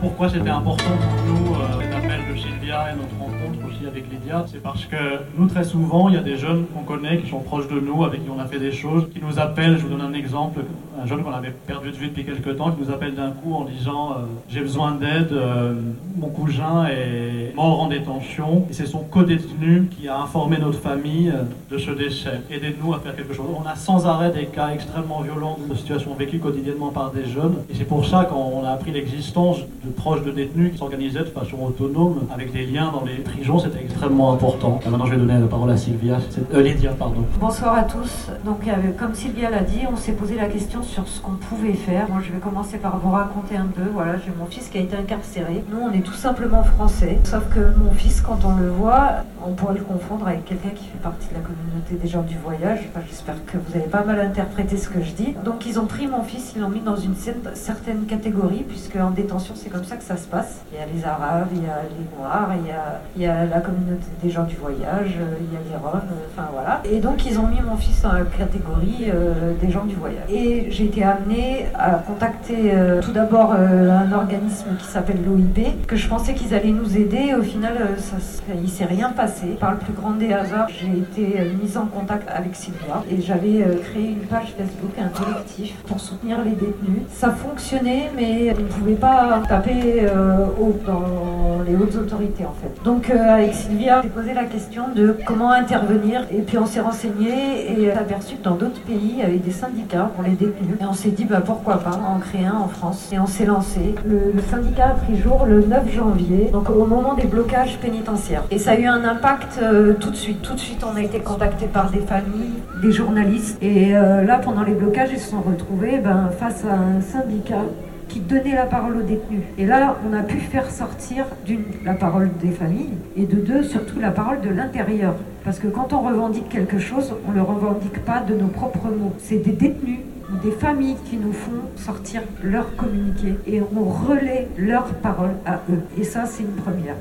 pourquoi c'était important pour nous euh, cet appel de Sylvia et notre rencontre aussi avec Lydia C'est parce que nous, très souvent, il y a des jeunes qu'on connaît, qui sont proches de nous, avec qui on a fait des choses, qui nous appellent. Je vous donne un exemple. Un jeune qu'on avait perdu de vue depuis quelques temps, qui nous appelle d'un coup en disant euh, J'ai besoin d'aide, euh, mon cousin est mort en détention, et c'est son co-détenu qui a informé notre famille euh, de ce décès. Aidez-nous à faire quelque chose. On a sans arrêt des cas extrêmement violents de situations vécues quotidiennement par des jeunes, et c'est pour ça qu'on a appris l'existence de proches de détenus qui s'organisaient de façon autonome avec des liens dans les prisons, c'était extrêmement important. Maintenant, je vais donner la parole à Sylvia, euh, Lydia, pardon. Bonsoir à tous. Donc, comme Sylvia l'a dit, on s'est posé la question sur ce qu'on pouvait faire. Moi, je vais commencer par vous raconter un peu. Voilà, j'ai mon fils qui a été incarcéré. Nous, on est tout simplement français. Sauf que mon fils, quand on le voit, on pourrait le confondre avec quelqu'un qui fait partie de la communauté des gens du voyage. J'espère que vous avez pas mal interprété ce que je dis. Donc, ils ont pris mon fils, ils l'ont mis dans une cer- certaine catégorie, puisque en détention, c'est comme ça que ça se passe. Il y a les Arabes, il y a les Noirs, il y a, la communauté des gens du voyage, il y a les Roms, euh, enfin voilà. Et donc, ils ont mis mon fils dans la catégorie euh, des gens du voyage. Et j'ai été amenée à contacter euh, tout d'abord un organisme qui s'appelle l'OIP, que je pensais qu'ils allaient nous aider. Au final, ça, il s'est rien passé. Par le plus grand des hasards, j'ai été mise en contact avec Sylvia et j'avais créé une page Facebook, un collectif pour soutenir les détenus. Ça fonctionnait, mais on ne pouvait pas taper euh, dans les hautes autorités en fait. Donc euh, avec Sylvia, j'ai posé la question de comment intervenir et puis on s'est renseigné et a aperçu que dans d'autres pays, il y avait des syndicats pour les détenus. Et on s'est dit bah, pourquoi pas en créer un en France. Et on s'est lancé. Le, le syndicat a pris jour le 9 janvier, donc au moment des blocages pénitentiaires. Et ça a eu un impact euh, tout de suite. Tout de suite, on a été contacté par des familles, des journalistes. Et euh, là, pendant les blocages, ils se sont retrouvés ben, face à un syndicat qui donnait la parole aux détenus. Et là, on a pu faire sortir d'une la parole des familles et de deux, surtout la parole de l'intérieur. Parce que quand on revendique quelque chose, on ne le revendique pas de nos propres mots. C'est des détenus ou des familles qui nous font sortir leur communiqué et on relaie leur parole à eux. Et ça, c'est une première.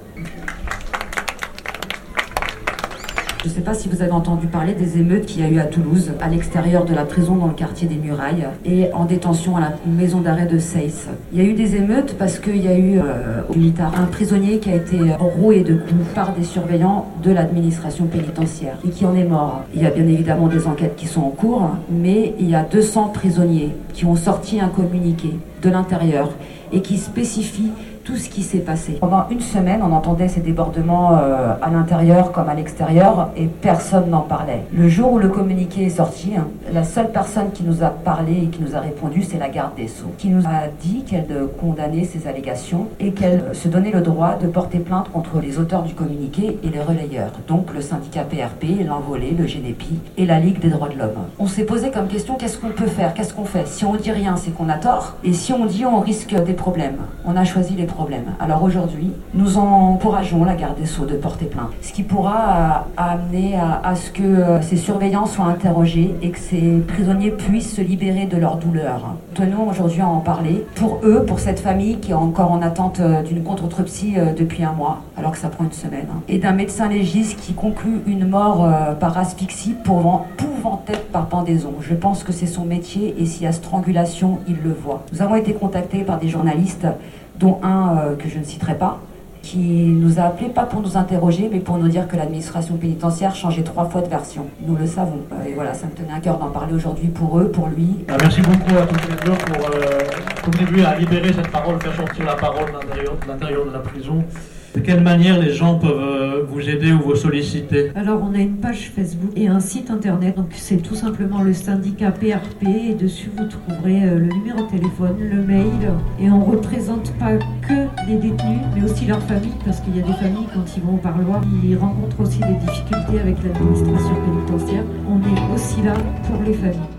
Je ne sais pas si vous avez entendu parler des émeutes qu'il y a eu à Toulouse, à l'extérieur de la prison dans le quartier des Murailles et en détention à la maison d'arrêt de Seyss. Il y a eu des émeutes parce qu'il y a eu euh, au Militard un prisonnier qui a été roué de coups par des surveillants de l'administration pénitentiaire et qui en est mort. Il y a bien évidemment des enquêtes qui sont en cours, mais il y a 200 prisonniers qui ont sorti un communiqué de l'intérieur et qui spécifie tout ce qui s'est passé. Pendant une semaine, on entendait ces débordements euh, à l'intérieur comme à l'extérieur et personne n'en parlait. Le jour où le communiqué est sorti, hein, la seule personne qui nous a parlé et qui nous a répondu, c'est la garde des Sceaux, qui nous a dit qu'elle condamnait ces allégations et qu'elle se donnait le droit de porter plainte contre les auteurs du communiqué et les relayeurs, donc le syndicat PRP, l'Envolé, le GNEPI et la Ligue des droits de l'homme. On s'est posé comme question qu'est-ce qu'on peut faire, qu'est-ce qu'on fait? Si on dit rien, c'est qu'on a tort, et on dit, on risque des problèmes. On a choisi les problèmes. Alors aujourd'hui, nous encourageons la garde des Sceaux de porter plainte, ce qui pourra euh, amener à, ce que euh, ces surveillants soient interrogés et que ces prisonniers puissent se libérer de leur douleur. Tenons aujourd'hui à en parler pour eux, pour cette famille qui est encore en attente euh, d'une contre-autopsie depuis un mois, alors que ça prend une semaine, hein, et d'un médecin légiste qui conclut une mort par asphyxie pouvant, pouvant être par pendaison. Je pense que c'est son métier et s'il y a strangulation, il le voit. Nous avons été contactés par des journalistes dont un euh, que je ne citerai pas, qui nous a appelés pas pour nous interroger, mais pour nous dire que l'administration pénitentiaire changeait trois fois de version. Nous le savons. Euh, Et voilà, ça me tenait à cœur d'en parler aujourd'hui pour eux, pour lui. Ah, Merci beaucoup à toutes les deux pour euh, contribuer à libérer cette parole, faire sortir la parole de l'intérieur- de l'intérieur de la prison. De quelle manière les gens peuvent euh, vous aider ou vous solliciter Alors, on a une page Facebook et un site internet. Donc, c'est tout simplement le syndicat PRP. Et dessus, vous trouverez euh, le numéro de téléphone, le mail. Et on représente pas que les détenus, mais aussi leurs familles. Parce qu'il y a des familles, quand ils vont au parloir, ils rencontrent aussi des difficultés avec l'administration pénitentiaire. On est aussi là pour les familles.